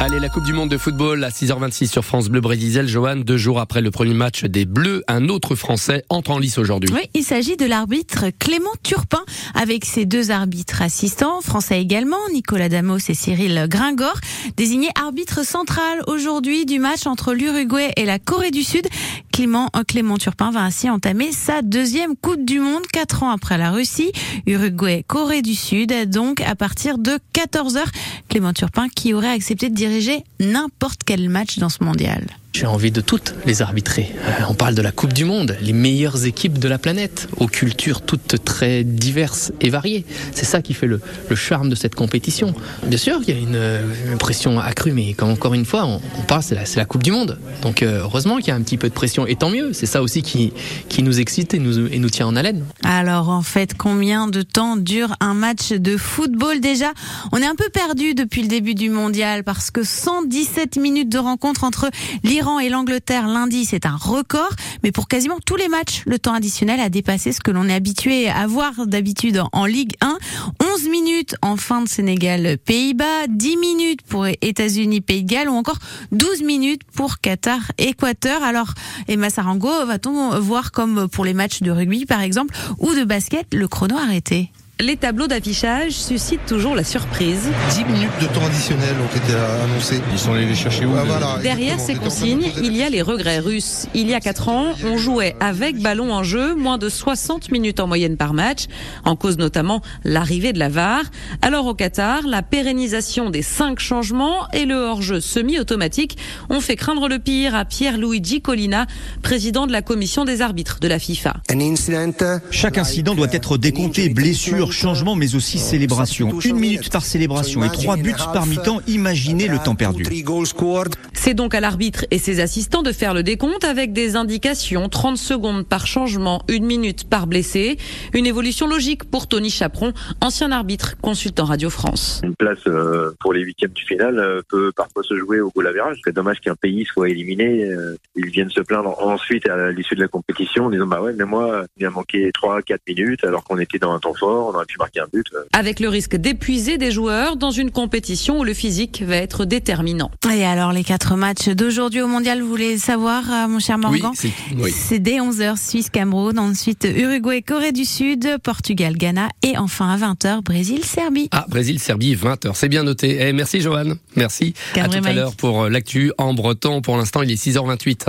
Allez, la Coupe du Monde de football à 6h26 sur France Bleu Brésil. Johan, deux jours après le premier match des Bleus, un autre Français entre en lice aujourd'hui. Oui, il s'agit de l'arbitre Clément Turpin avec ses deux arbitres assistants, français également, Nicolas Damos et Cyril Gringor, désigné arbitre central aujourd'hui du match entre l'Uruguay et la Corée du Sud. Clément, euh, Clément Turpin va ainsi entamer sa deuxième Coupe du Monde, quatre ans après la Russie. Uruguay, Corée du Sud, donc à partir de 14h. Clément Turpin qui aurait accepté de diriger n'importe quel match dans ce mondial. J'ai envie de toutes les arbitrer. Euh, on parle de la Coupe du Monde, les meilleures équipes de la planète, aux cultures toutes très diverses et variées. C'est ça qui fait le, charme de cette compétition. Bien sûr qu'il y a une, une, pression accrue, mais encore une fois, on, parle, c'est la, Coupe du Monde. Donc euh, heureusement qu'il y a un petit peu de pression, et tant mieux. C'est ça aussi qui, nous excite et nous, et nous tient en haleine. Alors en fait, combien de temps dure un match de football déjà? On est un peu perdu depuis le début du mondial parce que 117 minutes de rencontre entre l'Iran et l'Angleterre lundi, c'est un record, mais pour quasiment tous les matchs, le temps additionnel a dépassé ce que l'on est habitué à voir d'habitude en Ligue 1. 11 minutes en fin de Sénégal-Pays-Bas, 10 minutes pour États-Unis-Pays de Galles ou encore 12 minutes pour Qatar-Équateur. Alors, Emma Sarango, va-t-on voir comme pour les matchs de rugby par exemple ou de basket, le chrono arrêté? Les tableaux d'affichage suscitent toujours la surprise. 10 minutes de temps additionnel ont été annoncés. Ils sont allés les chercher où ah, voilà, Derrière ces consignes, il y a les regrets russes. Il y a 4 ans, on jouait avec ballon en jeu, moins de 60 minutes en moyenne par match, en cause notamment l'arrivée de la VAR. Alors au Qatar, la pérennisation des 5 changements et le hors-jeu semi-automatique ont fait craindre le pire à Pierre-Luigi Collina, président de la commission des arbitres de la FIFA. Chaque incident doit être décompté, blessure, changement, mais aussi célébration. Une minute par célébration et trois buts par mi-temps. Imaginez le temps perdu. C'est donc à l'arbitre et ses assistants de faire le décompte avec des indications 30 secondes par changement, une minute par blessé. Une évolution logique pour Tony Chaperon, ancien arbitre, consultant Radio France. Une place euh, pour les huitièmes du final euh, peut parfois se jouer au goal average. C'est dommage qu'un pays soit éliminé. Euh, ils viennent se plaindre ensuite à l'issue de la compétition en disant bah ouais mais moi il a manqué 3-4 minutes alors qu'on était dans un temps fort, on aurait pu marquer un but. Avec le risque d'épuiser des joueurs dans une compétition où le physique va être déterminant. Et alors les quatre matchs d'aujourd'hui au mondial, vous voulez savoir, mon cher Morgan Oui, oui. C'est dès 11h Suisse-Cameroun, ensuite Uruguay, Corée du Sud, Portugal, Ghana et enfin à 20h Brésil-Serbie. Ah, Brésil-Serbie, 20h, c'est bien noté. Eh, merci Johan, merci. Cabré à tout à l'heure pour l'actu en breton. Pour l'instant, il est 6h28.